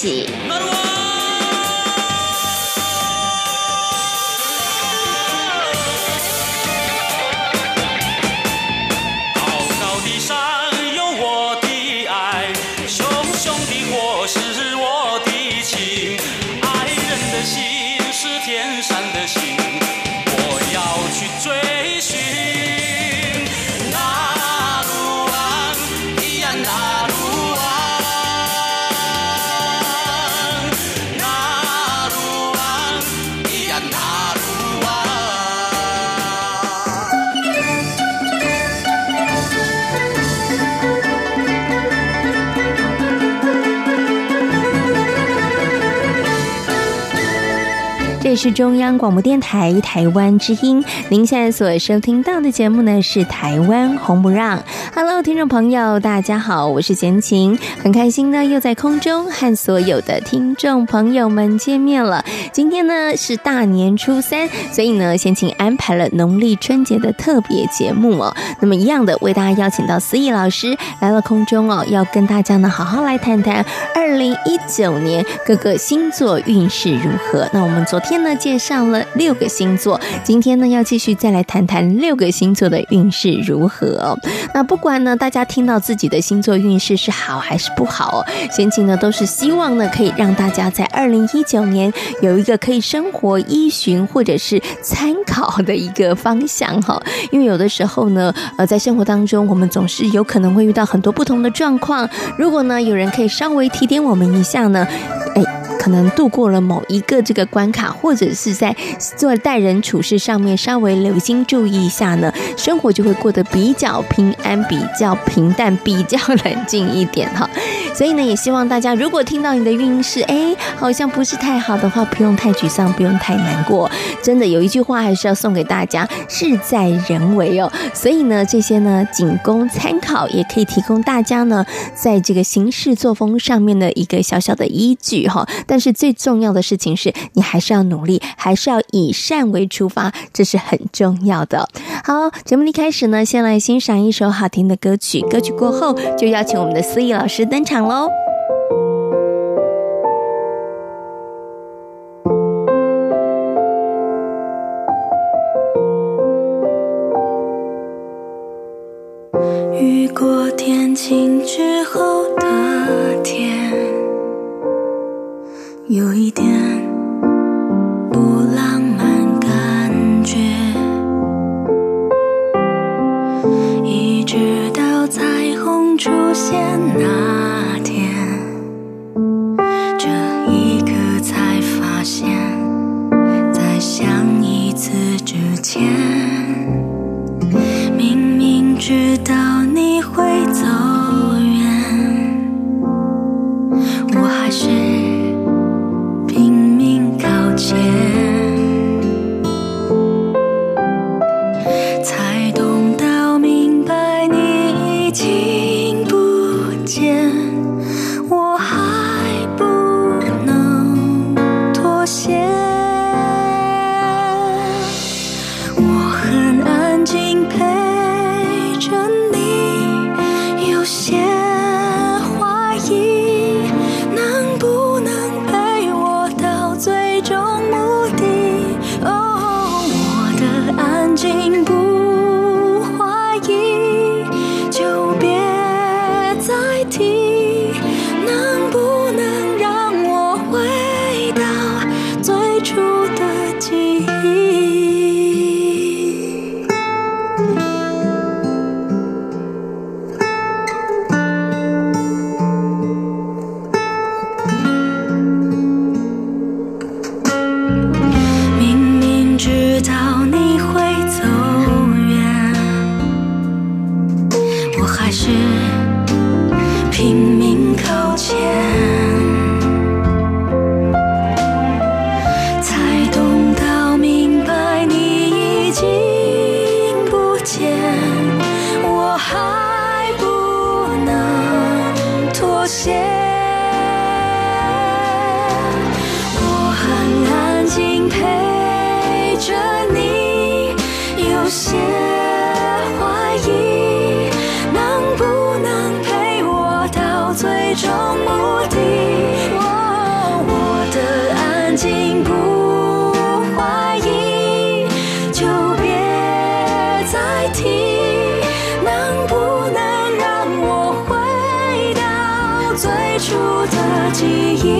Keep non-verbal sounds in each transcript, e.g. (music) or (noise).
在是中央广播电台台湾之音，您现在所收听到的节目呢是《台湾红不让》。Hello，听众朋友，大家好，我是贤琴，很开心呢又在空中和所有的听众朋友们见面了。今天呢是大年初三，所以呢先请安排了农历春节的特别节目哦。那么一样的为大家邀请到思逸老师来了空中哦，要跟大家呢好好来谈谈二零一九年各个星座运势如何。那我们昨天。呢介绍了六个星座，今天呢要继续再来谈谈六个星座的运势如何哦。那不管呢大家听到自己的星座运势是好还是不好哦，贤琴呢都是希望呢可以让大家在二零一九年有一个可以生活依循或者是参考的一个方向哈。(laughs) 因为有的时候呢，呃，在生活当中我们总是有可能会遇到很多不同的状况，如果呢有人可以稍微提点我们一下呢，哎。可能度过了某一个这个关卡，或者是在做待人处事上面稍微留心注意一下呢，生活就会过得比较平安、比较平淡、比较冷静一点哈。(laughs) 所以呢，也希望大家如果听到你的运势，哎，好像不是太好的话，不用太沮丧，不用太难过。真的有一句话还是要送给大家：事在人为哦。所以呢，这些呢仅供参考，也可以提供大家呢在这个行事作风上面的一个小小的依据哈。但是最重要的事情是你还是要努力，还是要以善为出发，这是很重要的。好，节目一开始呢，先来欣赏一首好听的歌曲。歌曲过后，就邀请我们的思怡老师登场喽。雨过天晴之后的天。有一点直到。地我的安静不怀疑就别再提能不能让我回到最初的记忆？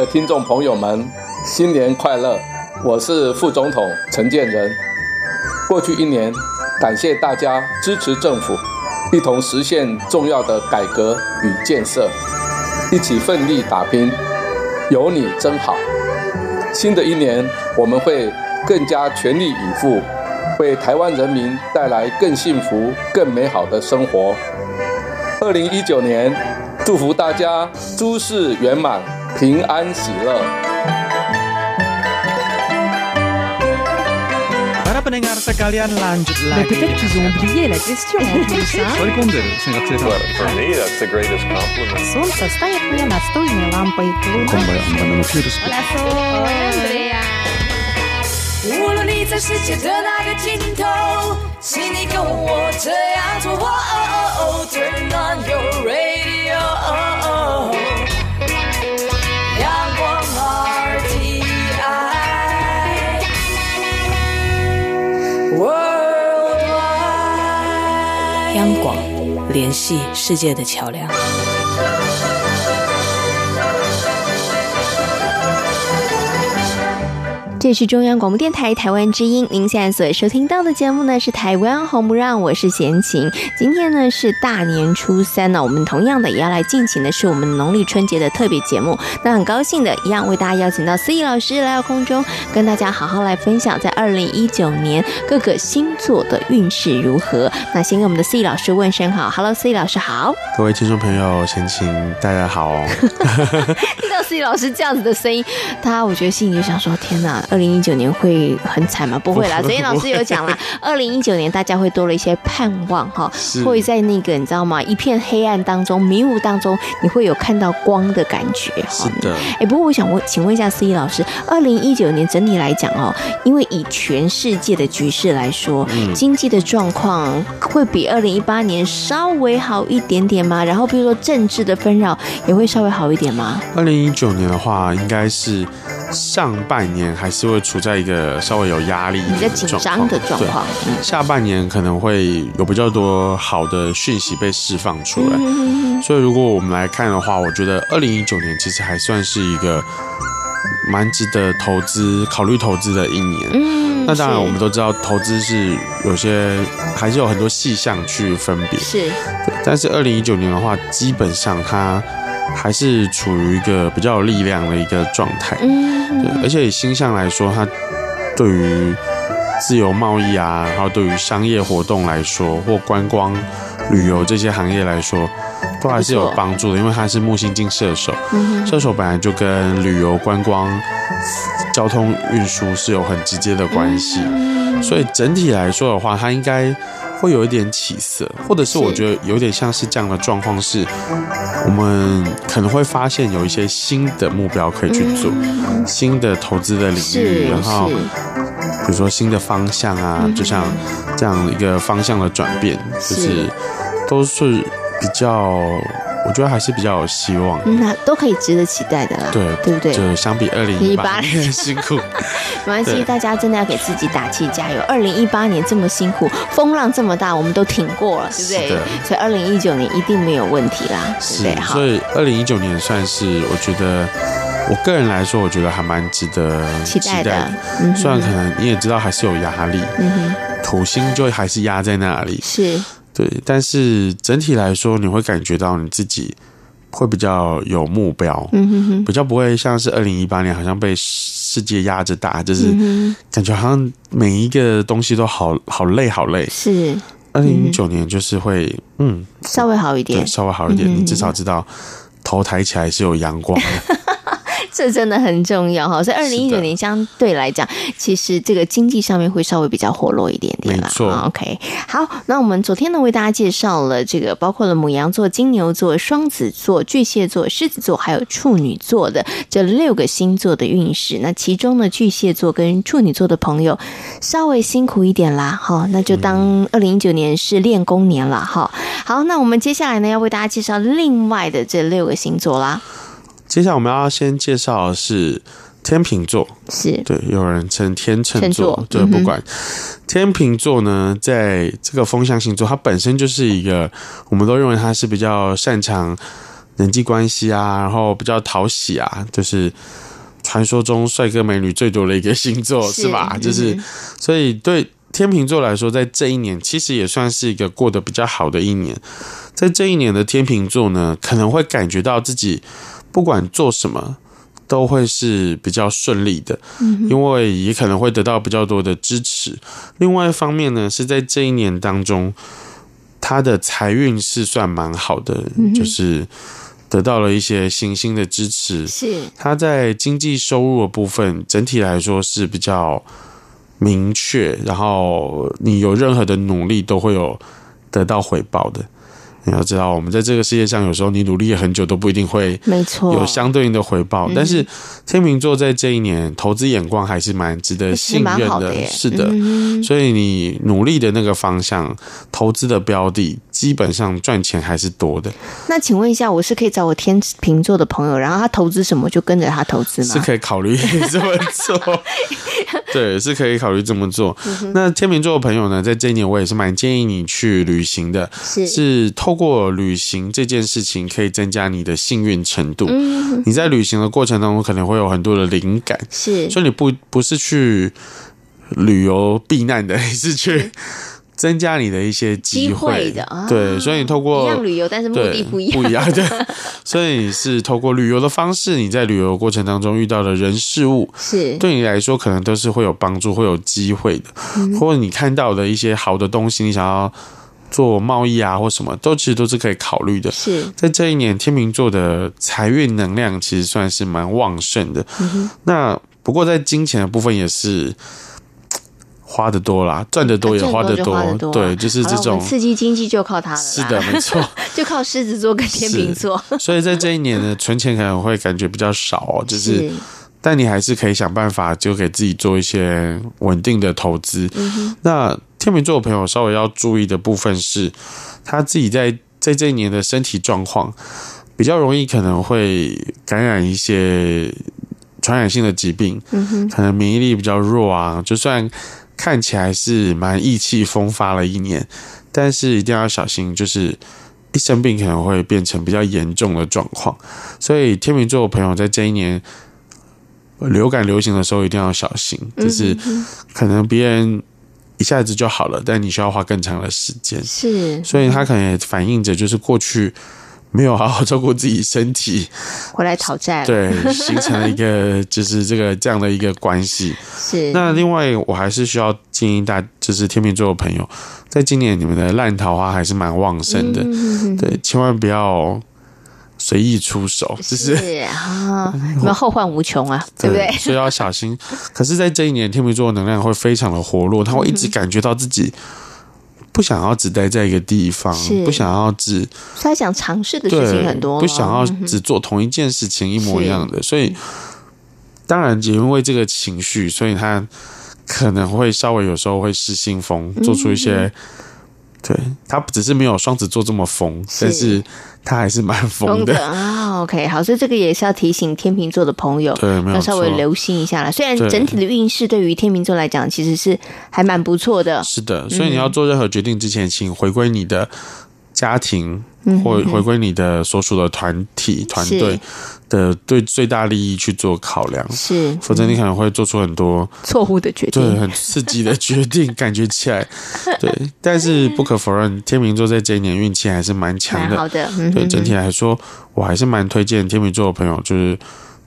的听众朋友们，新年快乐！我是副总统陈建仁。过去一年，感谢大家支持政府，一同实现重要的改革与建设，一起奋力打拼，有你真好。新的一年，我们会更加全力以赴，为台湾人民带来更幸福、更美好的生活。二零一九年，祝福大家诸事圆满。平安喜乐。Para pendengar sekalian lanjut lagi. Peut-être qu'ils ont oublié la question en plus, hein? For me, that's the greatest compliment. Солнце стоит мне настольной лампой. Hola, Sol. Andrea. 无论你在世界的哪个尽头，请你跟我这样做。Turn on your radio. 央广，联系世界的桥梁。这是中央广播电台台湾之音，您现在所收听到的节目呢是《台湾红不让》，我是贤琴。今天呢是大年初三呢，我们同样的也要来进行的是我们农历春节的特别节目。那很高兴的一样为大家邀请到思怡老师来到空中，跟大家好好来分享在二零一九年各个星座的运势如何。那先跟我们的思怡老师问声好，Hello，思怡老师好。各位听众朋友，贤琴大家好。听 (laughs) 到 (laughs) 思怡老师这样子的声音，他我觉得心里就想说：天哪！二零一九年会很惨吗？(laughs) 不会啦，昨天老师有讲啦。(laughs) 二零一九年大家会多了一些盼望哈，会在那个你知道吗？一片黑暗当中、迷雾当中，你会有看到光的感觉哈。是的。哎，不过我想问，请问一下思怡老师，二零一九年整体来讲哦，因为以全世界的局势来说，嗯、经济的状况会比二零一八年稍微好一点点吗？然后比如说政治的纷扰也会稍微好一点吗？二零一九年的话，应该是。上半年还是会处在一个稍微有压力、比较紧张的状况，下半年可能会有比较多好的讯息被释放出来。所以，如果我们来看的话，我觉得二零一九年其实还算是一个蛮值得投资、考虑投资的一年。嗯，那当然，我们都知道投资是有些还是有很多细项去分别。是，但是二零一九年的话，基本上它。还是处于一个比较有力量的一个状态，嗯，对，而且以星象来说，它对于自由贸易啊，然后对于商业活动来说，或观光旅游这些行业来说，都还是有帮助的，因为它是木星进射手，射手本来就跟旅游观光、交通运输是有很直接的关系，所以整体来说的话，它应该。会有一点起色，或者是我觉得有点像是这样的状况，是我们可能会发现有一些新的目标可以去做，新的投资的领域，然后比如说新的方向啊，就像这样一个方向的转变，就是。都是比较。我觉得还是比较有希望，嗯，那都可以值得期待的啦，对对不对？就相比二零一八年辛苦，(laughs) 没关系，大家真的要给自己打气加油。二零一八年这么辛苦，风浪这么大，我们都挺过了，对不对？所以二零一九年一定没有问题啦，是对不对？所以二零一九年算是我觉得，我个人来说，我觉得还蛮值得期待的。虽然可能你也知道还是有压力，嗯哼，土星就还是压在那里，是。对，但是整体来说，你会感觉到你自己会比较有目标，嗯哼哼，比较不会像是二零一八年，好像被世界压着打，就是感觉好像每一个东西都好好累，好累。是二零一九年就是会，嗯，稍微好一点，对，稍微好一点，嗯哼哼，你至少知道头抬起来是有阳光的。(laughs) 这真的很重要哈，所以二零一九年相对来讲，其实这个经济上面会稍微比较活络一点点啦。没错，OK，好，那我们昨天呢为大家介绍了这个包括了母羊座、金牛座、双子座、巨蟹座、狮子座还有处女座的这六个星座的运势。那其中呢，巨蟹座跟处女座的朋友稍微辛苦一点啦，哈，那就当二零一九年是练功年了哈。好，那我们接下来呢要为大家介绍另外的这六个星座啦。接下来我们要先介绍的是天秤座，是。对，有人称天秤座，对，不管。天秤座呢，在这个风象星座，它本身就是一个，我们都认为它是比较擅长人际关系啊，然后比较讨喜啊，就是传说中帅哥美女最多的一个星座，是，是吧？就是，所以对天秤座来说，在这一年其实也算是一个过得比较好的一年，在这一年的天秤座呢，可能会感觉到自己。不管做什么，都会是比较顺利的，因为也可能会得到比较多的支持。另外一方面呢，是在这一年当中，他的财运是算蛮好的，就是得到了一些行星的支持。是他在经济收入的部分，整体来说是比较明确，然后你有任何的努力都会有得到回报的。你要知道，我们在这个世界上，有时候你努力了很久都不一定会没错有相对应的回报。但是天秤座在这一年投资眼光还是蛮值得信任的，是的。所以你努力的那个方向，投资的标的，基本上赚钱还是多的。那请问一下，我是可以找我天秤座的朋友，然后他投资什么就跟着他投资吗？是可以考虑这么做，(laughs) 对，是可以考虑这么做。那天秤座的朋友呢，在这一年我也是蛮建议你去旅行的，是是透过旅行这件事情，可以增加你的幸运程度。嗯，你在旅行的过程当中，可能会有很多的灵感。是，所以你不不是去旅游避难的，(laughs) 你是去增加你的一些机会，的。啊，对，所以你透过一样旅游，但是目的不一样，不一样。对，(laughs) 所以你是透过旅游的方式，你在旅游过程当中遇到的人事物，是对你来说可能都是会有帮助、会有机会的。嗯，或者你看到的一些好的东西，你想要。做贸易啊，或什么都其实都是可以考虑的。是在这一年，天秤座的财运能量其实算是蛮旺盛的。嗯、那不过在金钱的部分也是花得多啦，赚得多也花得多。多对，就是这种刺激经济就靠它了。是的，没错，(laughs) 就靠狮子座跟天秤座。所以在这一年呢，存钱可能会感觉比较少哦，(laughs) 就是，是但你还是可以想办法，就给自己做一些稳定的投资。嗯、那。天秤座的朋友稍微要注意的部分是，他自己在在这一年的身体状况比较容易可能会感染一些传染性的疾病，可能免疫力比较弱啊。就算看起来是蛮意气风发了一年，但是一定要小心，就是一生病可能会变成比较严重的状况。所以天秤座的朋友在这一年流感流行的时候一定要小心，就是可能别人。一下子就好了，但你需要花更长的时间。是，所以它可能也反映着，就是过去没有好好照顾自己身体，回来讨债了。对，形成了一个 (laughs) 就是这个这样的一个关系。是。那另外，我还是需要建议大，就是天秤座的朋友，在今年你们的烂桃花还是蛮旺盛的。嗯。对，千万不要。随意出手，就是啊，(laughs) 你们后患无穷啊，对不对？所以要小心。可是，在这一年，天秤座的能量会非常的活络，他会一直感觉到自己不想要只待在一个地方，不想要只，他想尝试的事情很多，不想要只做同一件事情一模一样的，所以当然也因为这个情绪，所以他可能会稍微有时候会失心疯，做出一些。嗯对，他只是没有双子座这么疯，是。但是他还是蛮疯的啊。Oh, OK，好，所以这个也是要提醒天秤座的朋友，对，没有要稍微留心一下啦。虽然整体的运势对于天秤座来讲，其实是还蛮不错的。是的，所以你要做任何决定之前，请回归你的家庭。或回归你的所属的团体团队的对最大利益去做考量，是，否则你可能会做出很多错误的决定，对，很刺激的决定，(laughs) 感觉起来，对。但是不可否认，天秤座在这一年运气还是蛮强的，好的，对，整体来说，我还是蛮推荐天秤座的朋友，就是。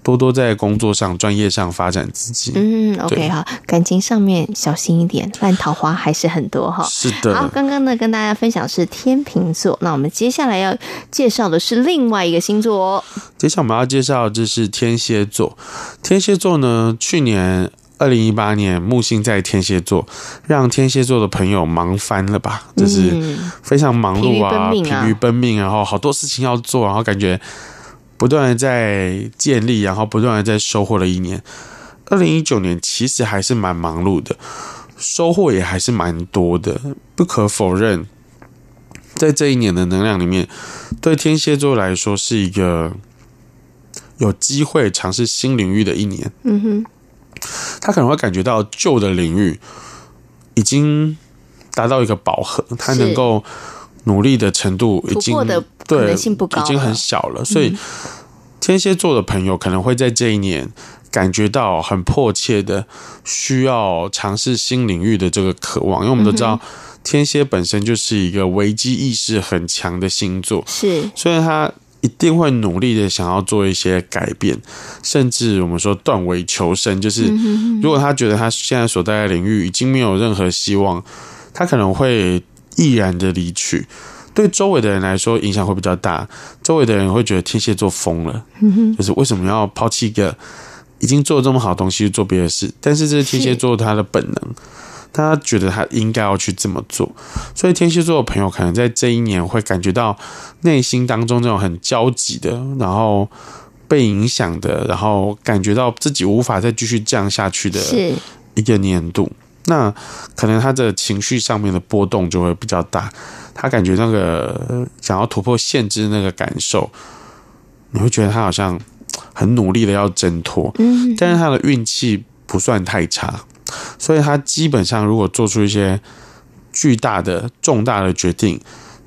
多多在工作上、专业上发展自己。嗯，OK，好，感情上面小心一点，烂桃花还是很多哈。是的。好，刚刚呢跟大家分享是天秤座，那我们接下来要介绍的是另外一个星座哦。接下来我们要介绍的就是天蝎座。天蝎座呢，去年二零一八年木星在天蝎座，让天蝎座的朋友忙翻了吧？就是非常忙碌啊，疲于奔命，然后好多事情要做，然后感觉。不断的在建立，然后不断的在收获了一年。二零一九年其实还是蛮忙碌的，收获也还是蛮多的。不可否认，在这一年的能量里面，对天蝎座来说是一个有机会尝试新领域的一年。嗯哼，他可能会感觉到旧的领域已经达到一个饱和，他能够。努力的程度已经对，已经很小了，所以天蝎座的朋友可能会在这一年感觉到很迫切的需要尝试新领域的这个渴望，因为我们都知道天蝎本身就是一个危机意识很强的星座，是，所以他一定会努力的想要做一些改变，甚至我们说断尾求生，就是如果他觉得他现在所在的领域已经没有任何希望，他可能会。毅然的离去，对周围的人来说影响会比较大。周围的人会觉得天蝎座疯了，就是为什么要抛弃一个已经做这么好的东西去做别的事？但是这是天蝎座他的本能，他觉得他应该要去这么做。所以天蝎座的朋友可能在这一年会感觉到内心当中那种很焦急的，然后被影响的，然后感觉到自己无法再继续这样下去的一个年度。那可能他的情绪上面的波动就会比较大，他感觉那个想要突破限制那个感受，你会觉得他好像很努力的要挣脱，嗯，但是他的运气不算太差，所以他基本上如果做出一些巨大的重大的决定，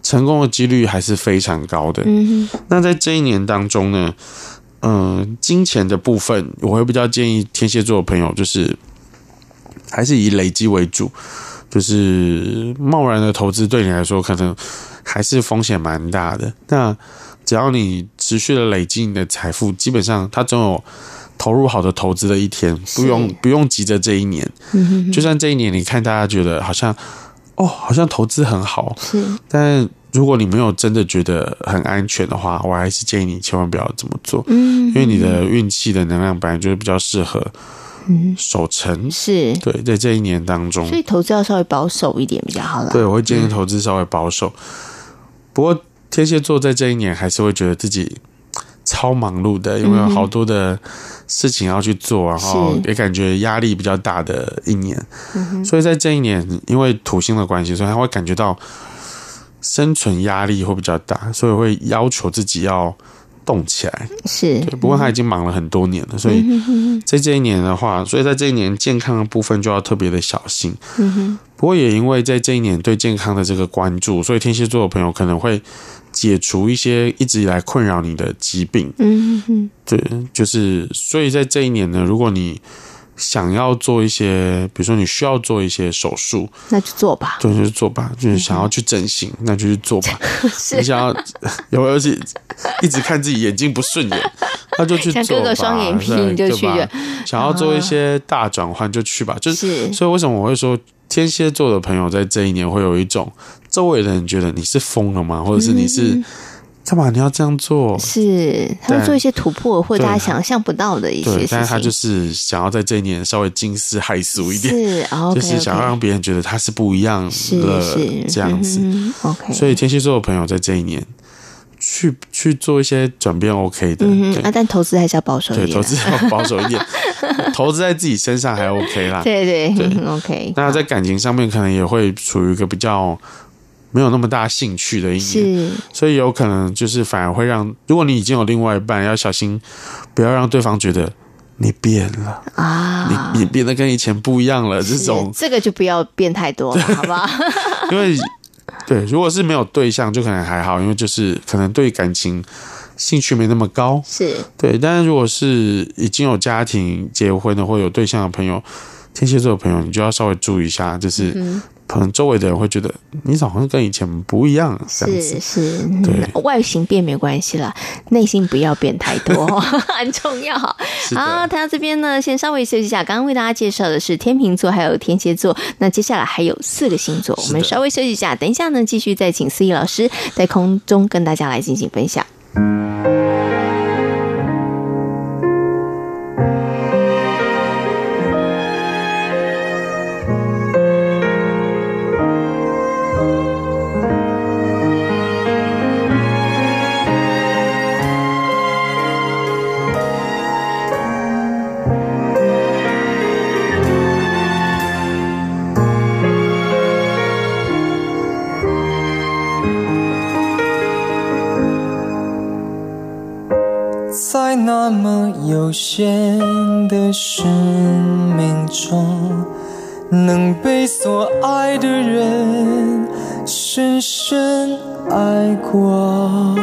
成功的几率还是非常高的。嗯，那在这一年当中呢，嗯，金钱的部分，我会比较建议天蝎座的朋友就是。还是以累积为主，就是贸然的投资对你来说可能还是风险蛮大的。那只要你持续的累积你的财富，基本上它总有投入好的投资的一天，不用不用急着这一年。就算这一年你看大家觉得好像哦，好像投资很好，是，但如果你没有真的觉得很安全的话，我还是建议你千万不要这么做。嗯，因为你的运气的能量本来就是比较适合。嗯，守成是对，在这一年当中，所以投资要稍微保守一点比较好啦。对，我会建议投资稍微保守。嗯、不过天蝎座在这一年还是会觉得自己超忙碌的，因为有好多的事情要去做，然后也感觉压力比较大的一年。所以在这一年，因为土星的关系，所以他会感觉到生存压力会比较大，所以会要求自己要。动起来是，不过他已经忙了很多年了，所以在这一年的话，所以在这一年健康的部分就要特别的小心。嗯哼，不过也因为在这一年对健康的这个关注，所以天蝎座的朋友可能会解除一些一直以来困扰你的疾病。嗯哼，对，就是所以在这一年呢，如果你。想要做一些，比如说你需要做一些手术，那就做吧。对，就是做吧。就是想要去整形，嗯、那就去做吧。(laughs) 你想要有而且一直看自己眼睛不顺眼，(laughs) 那就去做吧。割个双眼皮你就去。想要做一些大转换就去吧。就是，所以为什么我会说天蝎座的朋友在这一年会有一种周围的人觉得你是疯了吗？或者是你是干嘛你要这样做？是他会做一些突破，或大家想象不到的一些事情。但是他就是想要在这一年稍微惊世骇俗一点，是，okay, 就是想要让别人觉得他是不一样的，是这样子。嗯、OK，所以天蝎座的朋友在这一年去去做一些转变，OK 的。嗯啊，但投资还是要保守一点，对，投资要保守一点，(laughs) 投资在自己身上还 OK 啦。对对对，对，OK。那在感情上面可能也会处于一个比较。没有那么大兴趣的一年，所以有可能就是反而会让，如果你已经有另外一半，要小心，不要让对方觉得你变了啊，你你变得跟以前不一样了。这种这个就不要变太多了，好吧？(laughs) 因为对，如果是没有对象，就可能还好，因为就是可能对感情兴趣没那么高，是对。但是如果是已经有家庭、结婚的或有对象的朋友，天蝎座的朋友，你就要稍微注意一下，就是。嗯可能周围的人会觉得你好像跟以前不一样，是是，对，外形变没关系啦，内心不要变太多，(laughs) 很重要。好，谈到这边呢，先稍微休息一下。刚刚为大家介绍的是天秤座还有天蝎座，那接下来还有四个星座，我们稍微休息一下，等一下呢，继续再请思怡老师在空中跟大家来进行分享。在那么有限的生命中，能被所爱的人深深爱过。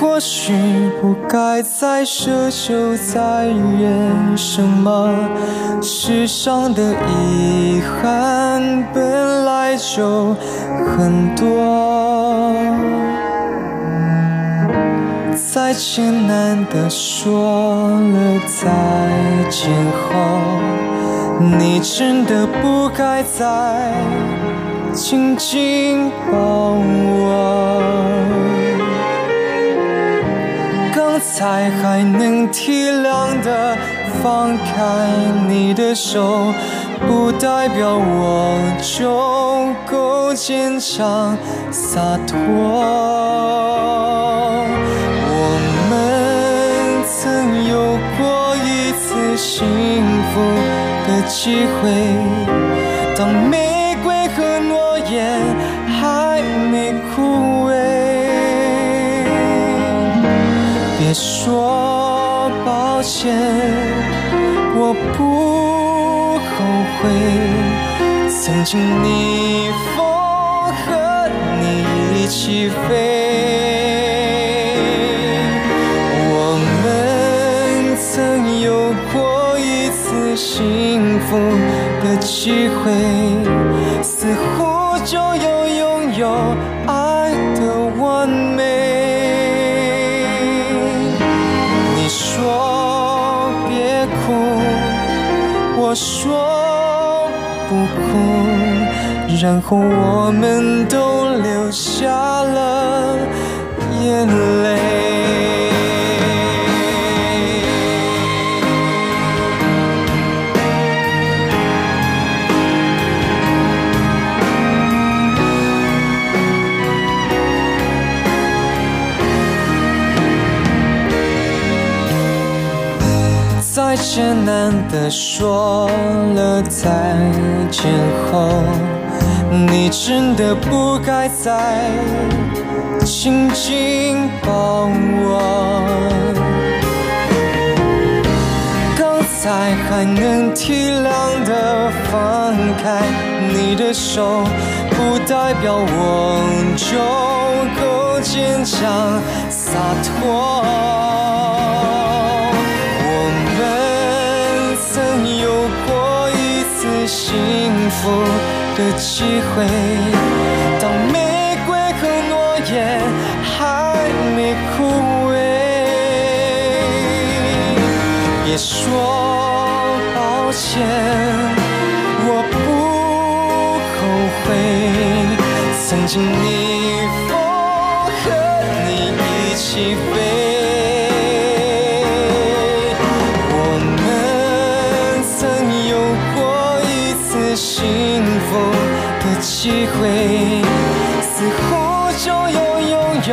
或许不该再奢求再认什么，世上的遗憾本来就很多。再艰难的说了再见后，你真的不该再紧紧抱我。刚才还能体谅的放开你的手，不代表我就够坚强洒脱。有过一次幸福的机会，当玫瑰和诺言还没枯萎，别说抱歉，我不后悔，曾经逆风和你一起飞。幸福的机会，似乎就要拥有爱的完美。你说别哭，我说不哭，然后我们都流下了眼泪。艰难的说了再见后，你真的不该再紧紧抱我。刚才还能体谅的放开你的手，不代表我就够坚强洒脱。幸福的机会当玫瑰和诺言还没枯萎别说抱歉我不后悔曾经逆风和你一起飞。机会，似乎就有拥有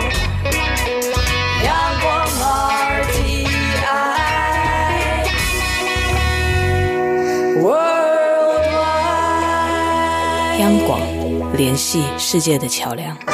央广联系世界的桥梁。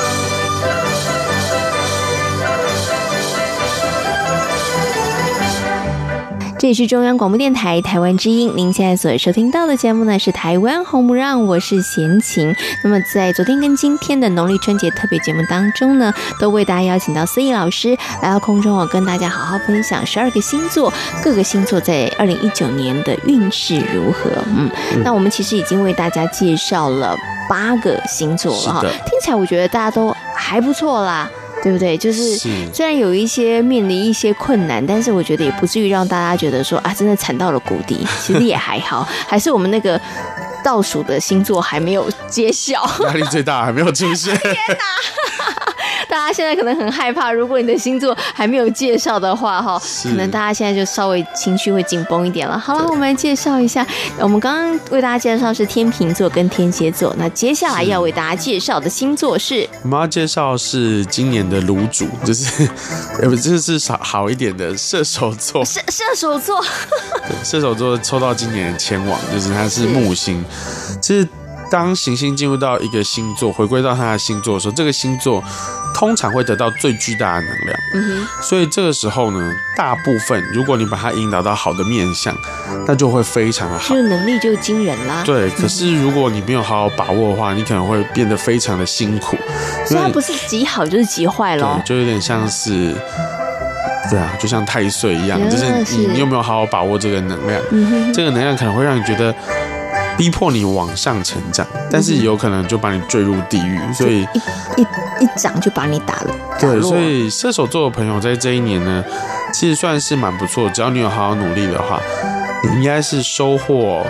这里是中央广播电台台湾之音，您现在所收听到的节目呢是台湾红不让，我是贤琴。那么在昨天跟今天的农历春节特别节目当中呢，都为大家邀请到思怡老师来到空中，我跟大家好好分享十二个星座，各个星座在二零一九年的运势如何。嗯，那我们其实已经为大家介绍了八个星座了哈，听起来我觉得大家都还不错啦。对不对？就是虽然有一些面临一些困难，但是我觉得也不至于让大家觉得说啊，真的惨到了谷底。其实也还好，(laughs) 还是我们那个倒数的星座还没有揭晓，压力最大还没有出现。(laughs) 天哪！大家现在可能很害怕，如果你的星座还没有介绍的话，哈，可能大家现在就稍微情绪会紧绷一点了。好了，我们来介绍一下，我们刚刚为大家介绍是天秤座跟天蝎座，那接下来要为大家介绍的星座是，我们要介绍是今年的卤主，就是 (laughs) 呃不，这是好好一点的射手座。(laughs) 射射手座，对，射手座抽到今年的签王，就是它是木星，其实。当行星进入到一个星座，回归到它的星座的时候，这个星座通常会得到最巨大的能量。嗯哼。所以这个时候呢，大部分如果你把它引导到好的面相，那就会非常的好。就能力就惊人啦。对。可是如果你没有好好把握的话，你可能会变得非常的辛苦。所以它不是极好就是极坏了。对，就有点像是，对啊，就像太岁一样，就是你你有没有好好把握这个能量？嗯哼。这个能量可能会让你觉得。逼迫你往上成长，但是有可能就把你坠入地狱，所以一一一掌就把你打了。对，所以射手座的朋友在这一年呢，其实算是蛮不错。只要你有好好努力的话，你应该是收获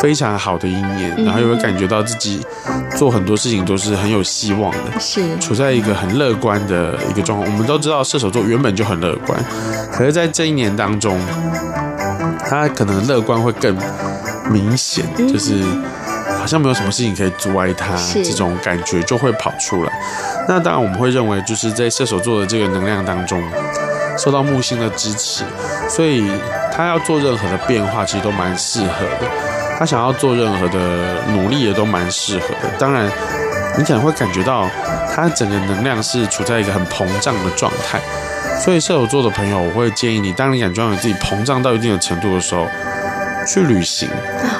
非常好的一年，然后也会感觉到自己做很多事情都是很有希望的，是处在一个很乐观的一个状况。我们都知道射手座原本就很乐观，可是在这一年当中，他可能乐观会更。明显就是好像没有什么事情可以阻碍他，这种感觉就会跑出来。那当然我们会认为，就是在射手座的这个能量当中，受到木星的支持，所以他要做任何的变化，其实都蛮适合的。他想要做任何的努力，也都蛮适合的。当然，你可能会感觉到他整个能量是处在一个很膨胀的状态。所以射手座的朋友，我会建议你，当你感觉到你自己膨胀到一定的程度的时候，去旅行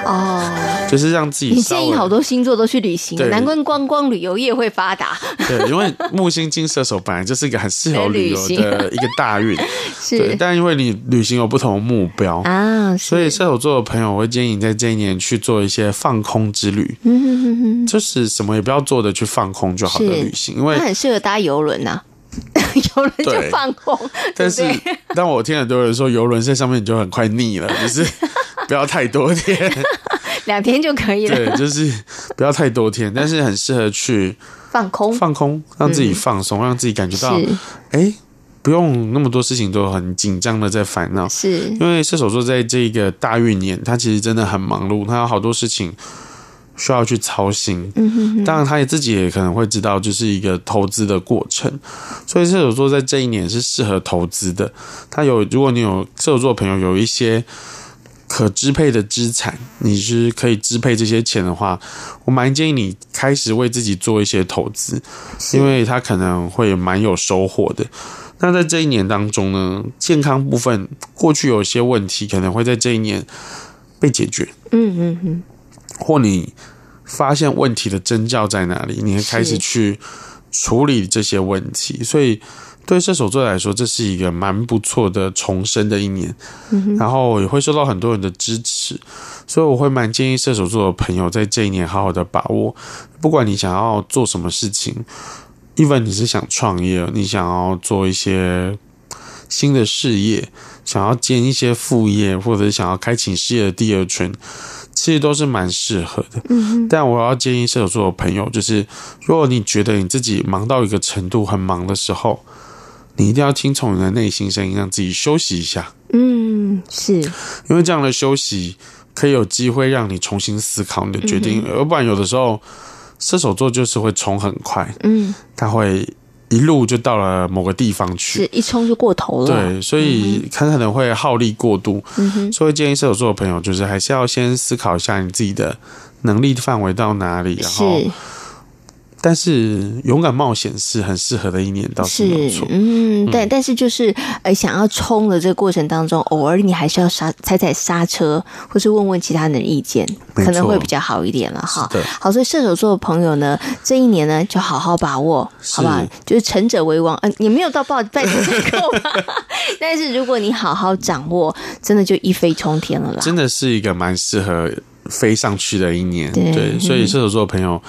哦，就是让自己。你建议好多星座都去旅行，难怪观光旅游业会发达。对，因为木星金射手本来就是一个很适合旅游的一个大运，(laughs) 对。但因为你旅行有不同的目标啊，所以射手座的朋友，我会建议你在这一年去做一些放空之旅。嗯哼哼哼，就是什么也不要做的去放空就好的旅行，因为它很适合搭游轮呐。(laughs) 游轮就放空，但是当我听很多人说游轮在上面你就很快腻了，就是。不要太多天，(laughs) 两天就可以了。对，就是不要太多天，(laughs) 但是很适合去放空，放空，让自己放松，嗯、让自己感觉到，哎、欸，不用那么多事情都很紧张的在烦恼，是因为射手座在这个大运年，他其实真的很忙碌，他有好多事情需要去操心。嗯哼哼，当然，他也自己也可能会知道，就是一个投资的过程。所以射手座在这一年是适合投资的。他有，如果你有射手座朋友有一些可支配的资产，你是可以支配这些钱的话，我蛮建议你开始为自己做一些投资，因为他可能会蛮有收获的。那在这一年当中呢，健康部分过去有些问题，可能会在这一年被解决。嗯嗯嗯，或你发现问题的征兆在哪里，你会开始去处理这些问题。所以对射手座来说，这是一个蛮不错的重生的一年。嗯，然后也会受到很多人的支持，所以我会蛮建议射手座的朋友在这一年好好的把握，不管你想要做什么事情。even 你是想创业，你想要做一些新的事业，想要兼一些副业，或者想要开启事业的第二春，其实都是蛮适合的。嗯，但我要建议射手座的朋友，就是如果你觉得你自己忙到一个程度很忙的时候，你一定要听从你的内心声音，让自己休息一下。嗯，是。因为这样的休息可以有机会让你重新思考你的决定，要不然有的时候。射手座就是会冲很快，嗯，他会一路就到了某个地方去，是一冲就过头了，对，所以他可能会耗力过度，嗯哼，所以建议射手座的朋友就是还是要先思考一下你自己的能力范围到哪里，然后。但是勇敢冒险是很适合的一年，倒是没错。嗯，但但是就是呃，想要冲的这个过程当中，偶尔你还是要刹踩踩刹车，或是问问其他人的意见，可能会比较好一点了哈。好，所以射手座的朋友呢，这一年呢就好好把握，好不好？就是成者为王，嗯、呃，也没有到报拜金这够吧。(laughs) 但是如果你好好掌握，真的就一飞冲天了啦。真的是一个蛮适合。飞上去的一年，对，对，所以射手座的朋友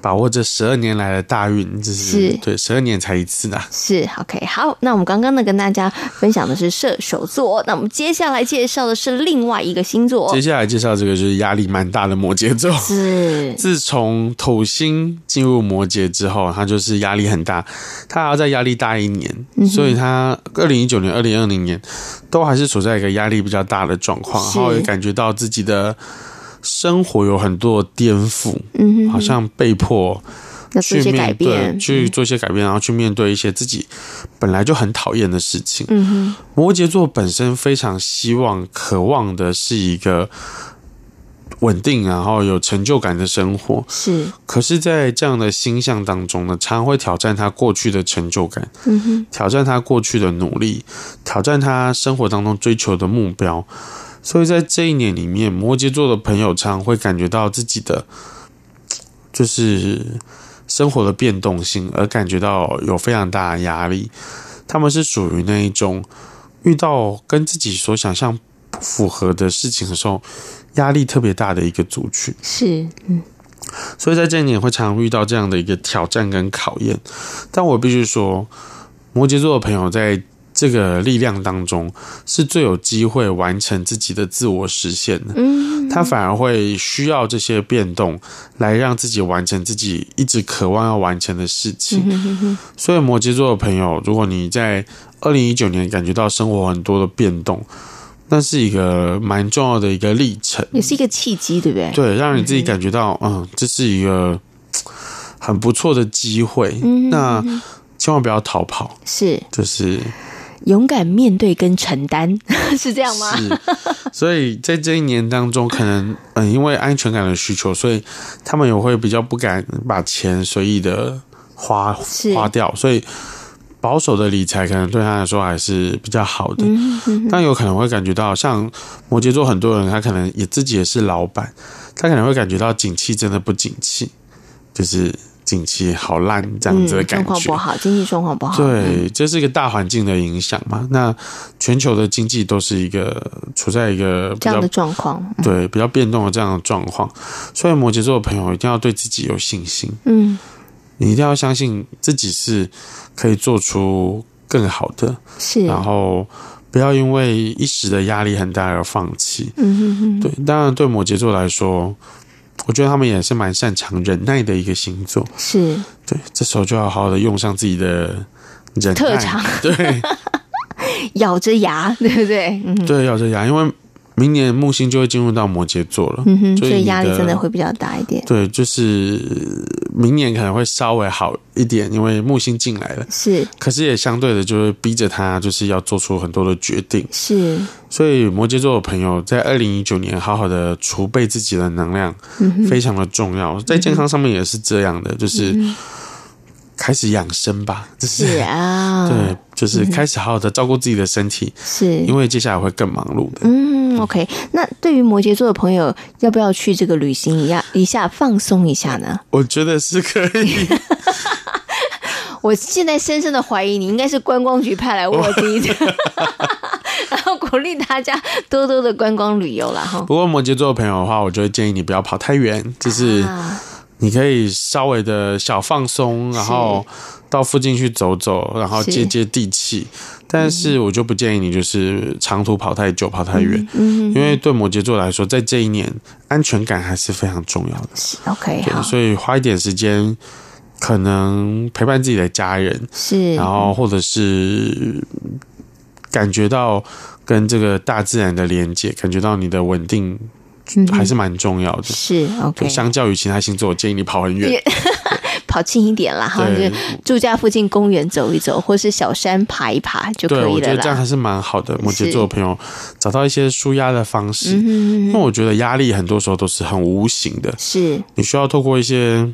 把握这十二年来的大运，这是，是对十二年才一次的。是 OK，好，那我们刚刚呢跟大家分享的是射手座，那我们接下来介绍的是另外一个星座。接下来介绍这个就是压力蛮大的摩羯座。是，(laughs) 自从土星进入摩羯之后，他就是压力很大，他还要再压力大一年，嗯、所以他二零一九年、二零二零年都还是处在一个压力比较大的状况，然后也感觉到自己的。生活有很多颠覆，嗯，好像被迫去面对，去做一些改变，然后去面对一些自己本来就很讨厌的事情。嗯哼，摩羯座本身非常希望、渴望的是一个稳定，然后有成就感的生活。是，可是，在这样的星象当中呢，常常会挑战他过去的成就感，嗯哼，挑战他过去的努力，挑战他生活当中追求的目标。所以在这一年里面，摩羯座的朋友常会感觉到自己的就是生活的变动性，而感觉到有非常大的压力。他们是属于那一种遇到跟自己所想象不符合的事情的时候，压力特别大的一个族群。是，嗯。所以在这一年会常遇到这样的一个挑战跟考验。但我必须说，摩羯座的朋友在。这个力量当中是最有机会完成自己的自我实现的。嗯，他反而会需要这些变动来让自己完成自己一直渴望要完成的事情。所以，摩羯座的朋友，如果你在二零一九年感觉到生活很多的变动，那是一个蛮重要的一个历程，也是一个契机，对不对？对，让你自己感觉到，嗯，这是一个很不错的机会。那千万不要逃跑，是，就是。勇敢面对跟承担，(laughs) 是这样吗？是，所以在这一年当中，可能嗯，因为安全感的需求，所以他们也会比较不敢把钱随意的花花掉，所以保守的理财可能对他来说还是比较好的。但有可能会感觉到，像摩羯座很多人，他可能也自己也是老板，他可能会感觉到景气真的不景气，就是。景气好烂，这样子的感觉，状况不好，经济状况不好。对，这是一个大环境的影响嘛。那全球的经济都是一个处在一个这样的状况，对，比较变动的这样的状况。所以摩羯座的朋友一定要对自己有信心。嗯，你一定要相信自己是可以做出更好的，是。然后不要因为一时的压力很大而放弃。嗯哼哼。对，当然对摩羯座来说。我觉得他们也是蛮擅长忍耐的一个星座，是。对，这时候就要好好的用上自己的特长，对，(laughs) 咬着牙，对不对？嗯，对，咬着牙，因为。明年木星就会进入到摩羯座了，嗯哼，所以压力真的会比较大一点。对，就是明年可能会稍微好一点，因为木星进来了。是，可是也相对的，就是逼着他就是要做出很多的决定。是，所以摩羯座的朋友在二零一九年好好的储备自己的能量，非常的重要。在健康上面也是这样的，就是。开始养生吧，(laughs) 是啊，对，就是开始好好的照顾自己的身体，是因为接下来会更忙碌的。嗯，OK，那对于摩羯座的朋友，要不要去这个旅行一下，一下放松一下呢？我觉得是可以。(laughs) 我现在深深的怀疑，你应该是观光局派来卧底的，(laughs) 然后鼓励大家多多的观光旅游啦哈。不过摩羯座的朋友的话，我就会建议你不要跑太远，就是。啊你可以稍微的小放松，然后到附近去走走，然后接接地气。但是我就不建议你就是长途跑太久、跑太远，因为对摩羯座来说，在这一年安全感还是非常重要的。OK，对，所以花一点时间，可能陪伴自己的家人，是，然后或者是感觉到跟这个大自然的连接，感觉到你的稳定。还是蛮重要的，是 OK。相较于其他星座，我建议你跑很远，跑近一点啦，哈，就住家附近公园走一走，或是小山爬一爬就可以了。我觉得这样还是蛮好的。摩羯座的朋友找到一些舒压的方式，因为我觉得压力很多时候都是很无形的，是你需要透过一些。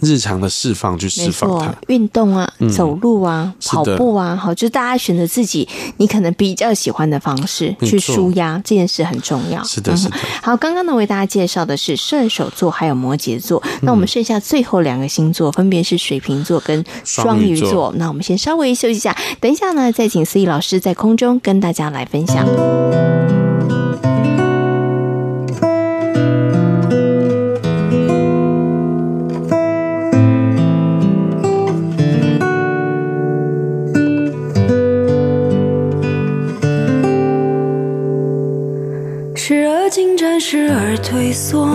日常的释放去释放它，运动啊，走路啊，跑步啊，好，就是大家选择自己你可能比较喜欢的方式去舒压，这件事很重要。是的，是的。好，刚刚呢为大家介绍的是射手座还有摩羯座，那我们剩下最后两个星座分别是水瓶座跟双鱼座。那我们先稍微休息一下，等一下呢再请思怡老师在空中跟大家来分享。时而退缩，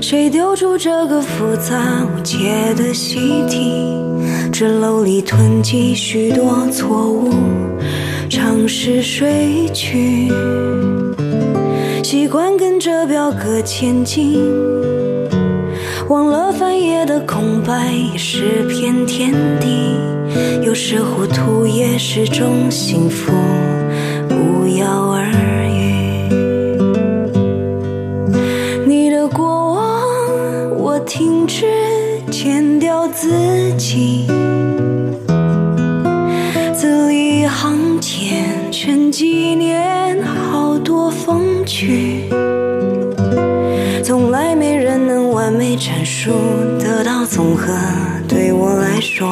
谁丢出这个复杂无解的习题？纸篓里囤积许多错误，尝试睡去，习惯跟着表格前进，忘了翻页的空白也是片天地，有时糊涂也是种幸福，总和，对我来说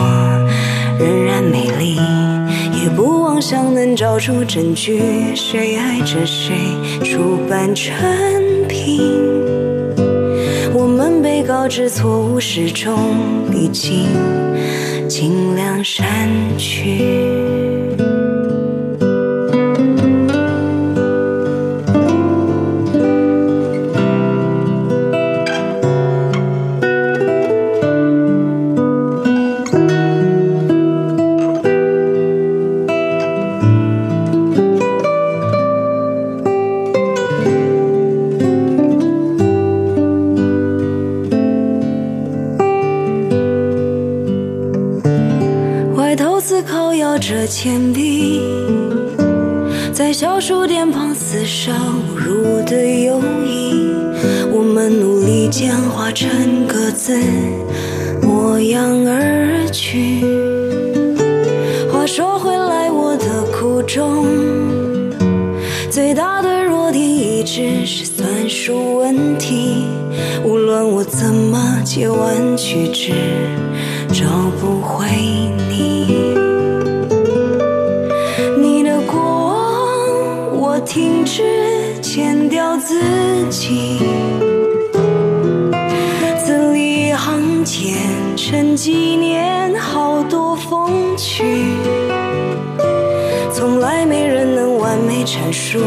仍然美丽，也不妄想能找出证据，谁爱着谁，出版成品。我们被告知错误始终必经，尽量删去。铅笔在小数点旁厮杀侮辱的友谊，我们努力简化成各自模样而去。话说回来，我的苦衷最大的弱点一直是算术问题，无论我怎么借弯曲直，找不回自己，字里行间成纪念好多风趣，从来没人能完美阐述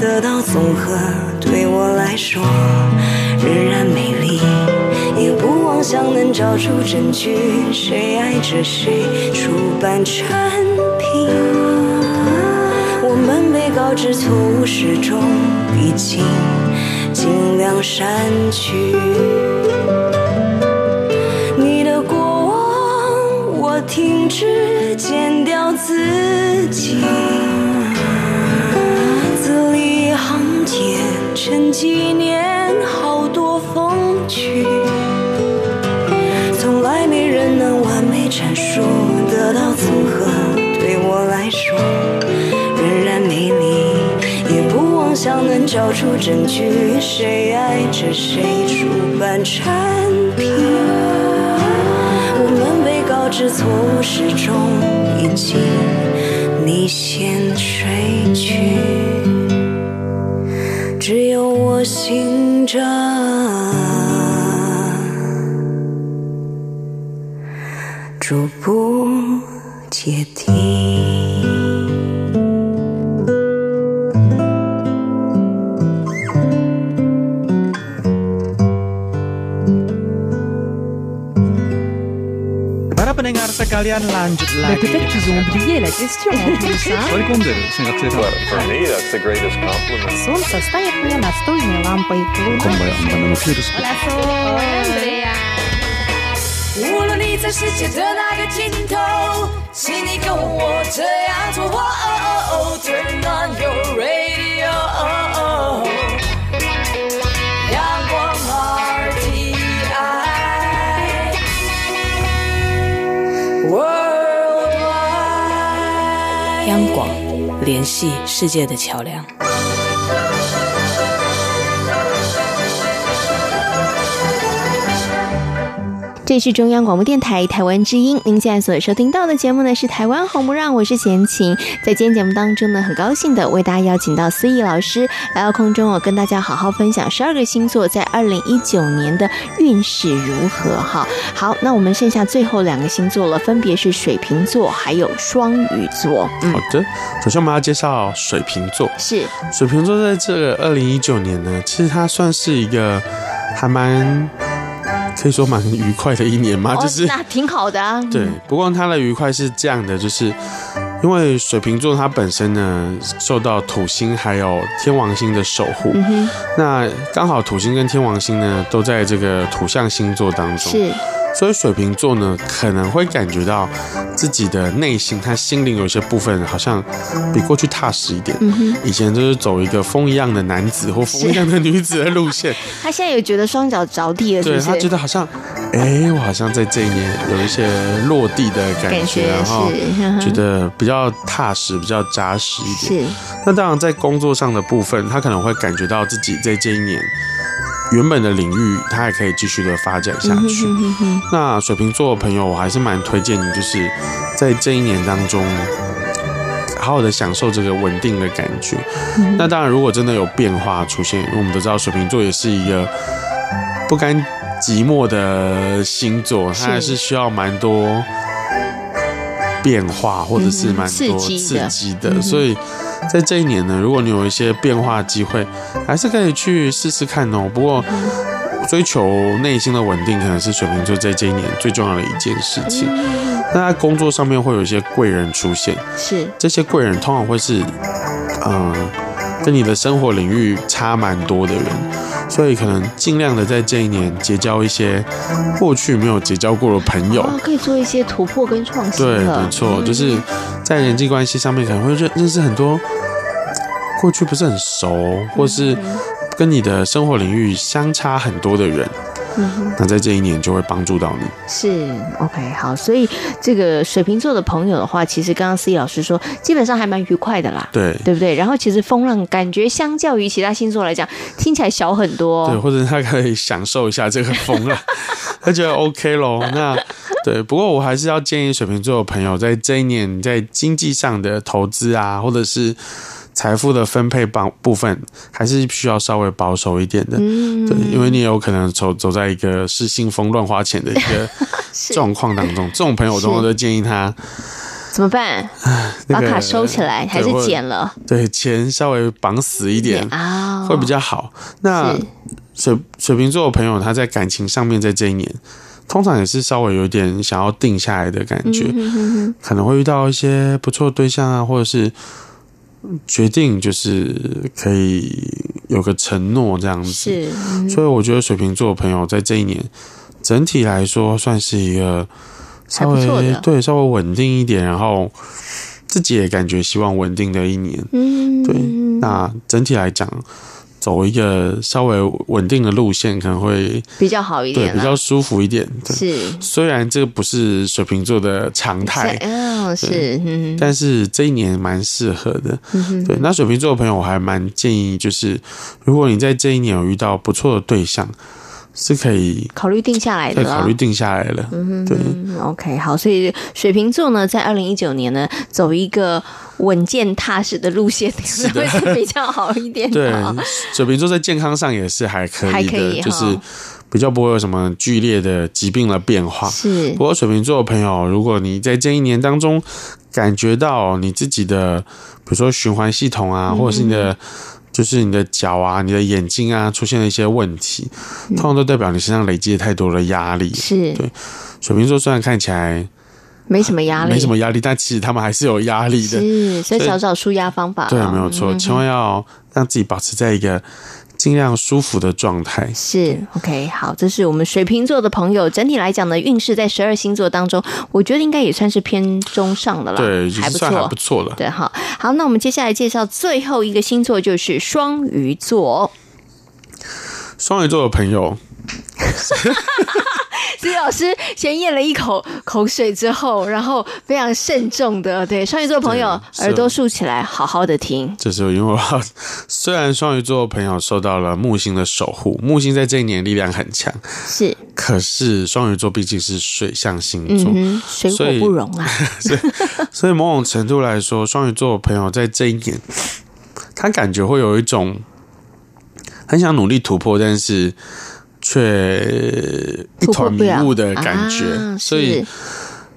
得到综合，对我来说仍然美丽，也不妄想能找出证据，谁爱着谁，出版成品。我们被告知错误始终。已经尽量删去。你的过往，我停止剪掉自己。字里行间，沉纪念好多风趣。从来没人能完美阐述，得到找出证据，谁爱着谁，出版产品。我们被告知错误始终已经你先睡去，只有我醒着。pendengar sekalian lanjut Mais lagi. peut-être qu'ils ont oublié la question (laughs) en plus, hein Sekundă, singakseta. Well, for me, that's the greatest compliment. Солнце стоит мне настольной лампой. Луна 无论你在世界的哪个尽头，请你跟我这样做。哦哦哦，Turn on your radio。 央广，联系世界的桥梁。这是中央广播电台台湾之音，您现在所收听到的节目呢是《台湾红不让》，我是贤琴。在今天节目当中呢，很高兴的为大家邀请到思怡老师来到空中，我跟大家好好分享十二个星座在二零一九年的运势如何。哈，好，那我们剩下最后两个星座了，分别是水瓶座还有双鱼座。嗯好的，首先我们要介绍水瓶座。是水瓶座在这个二零一九年呢，其实它算是一个还蛮可以说蛮愉快的一年嘛，就是、哦、那挺好的啊。(laughs) 对，不过他的愉快是这样的，就是因为水瓶座它本身呢受到土星还有天王星的守护，嗯，那刚好土星跟天王星呢都在这个土象星座当中，是。所以水瓶座呢，可能会感觉到自己的内心，他心灵有些部分好像比过去踏实一点。嗯、以前就是走一个风一样的男子或风一样的女子的路线。他现在有觉得双脚着地了是是？对，他觉得好像，哎、欸，我好像在这一年有一些落地的感觉，感觉然后觉得比较踏实、比较扎实一点。是。那当然，在工作上的部分，他可能会感觉到自己在这一年。原本的领域，它还可以继续的发展下去。嗯、哼哼哼那水瓶座的朋友，我还是蛮推荐你，就是在这一年当中，好好的享受这个稳定的感觉。嗯、那当然，如果真的有变化出现，因为我们都知道水瓶座也是一个不甘寂寞的星座，它还是需要蛮多变化，或者是蛮多刺激的，嗯、所以。在这一年呢，如果你有一些变化机会，还是可以去试试看哦。不过，追求内心的稳定，可能是水瓶座在这一年最重要的一件事情。那在工作上面会有一些贵人出现，是这些贵人通常会是，嗯、呃，跟你的生活领域差蛮多的人，所以可能尽量的在这一年结交一些过去没有结交过的朋友，哦、可以做一些突破跟创新。对，没错，就是在人际关系上面可能会认认识很多。过去不是很熟，或是跟你的生活领域相差很多的人，嗯、那在这一年就会帮助到你。是 OK 好，所以这个水瓶座的朋友的话，其实刚刚思怡老师说，基本上还蛮愉快的啦，对对不对？然后其实风浪感觉相较于其他星座来讲，听起来小很多，对，或者他可以享受一下这个风浪，(laughs) 他觉得 OK 咯。那对，不过我还是要建议水瓶座的朋友，在这一年在经济上的投资啊，或者是。财富的分配帮部分还是需要稍微保守一点的，嗯、对，因为你有可能走走在一个失心疯乱花钱的一个 (laughs) 状况当中，这种朋友我都建议他怎么办？把卡收起来还是剪了？对，钱稍微绑死一点啊，会比较好。那水水瓶座的朋友，他在感情上面，在这一年，通常也是稍微有点想要定下来的感觉，嗯、哼哼哼可能会遇到一些不错的对象啊，或者是决定就是可以有个承诺这样子。是，嗯、所以我觉得水瓶座的朋友在这一年，整体来说算是一个稍微对稍微稳定一点，然后自己也感觉希望稳定的一年。嗯，对，那整体来讲。走一个稍微稳定的路线，可能会比较好一点，对，比较舒服一点。是，虽然这个不是水瓶座的常态，哦，是，嗯，但是这一年蛮适合的。嗯，对，那水瓶座的朋友，我还蛮建议，就是如果你在这一年有遇到不错的对象。是可以考虑定下来的，考虑定下来了。嗯哼，对，OK，好，所以水瓶座呢，在二零一九年呢，走一个稳健踏实的路线，可能会是比较好一点的。对，水瓶座在健康上也是还可以的，还可以，就是比较不会有什么剧烈的疾病的变化。是，不过水瓶座的朋友，如果你在这一年当中感觉到你自己的，比如说循环系统啊，或者是你的。就是你的脚啊，你的眼睛啊，出现了一些问题，通常都代表你身上累积了太多的压力。是对，水瓶座虽然看起来没什么压力，没什么压力，但其实他们还是有压力的。是，所以找找舒压方法。对，没有错，千万要让自己保持在一个。尽量舒服的状态是 OK，好，这是我们水瓶座的朋友。整体来讲呢，运势在十二星座当中，我觉得应该也算是偏中上的了，对，还不错，还不错了。对，好，好，那我们接下来介绍最后一个星座，就是双鱼座。双鱼座的朋友。(laughs) 所以老师先咽了一口口水之后，然后非常慎重的对双鱼座朋友耳朵竖起来，好好的听。这时候，因为虽然双鱼座朋友受到了木星的守护，木星在这一年力量很强，是，可是双鱼座毕竟是水象星座，嗯、水火不容啊。(laughs) 所以，所以某种程度来说，双鱼座朋友在这一年，他感觉会有一种很想努力突破，但是。却一团迷雾的感觉，啊、所以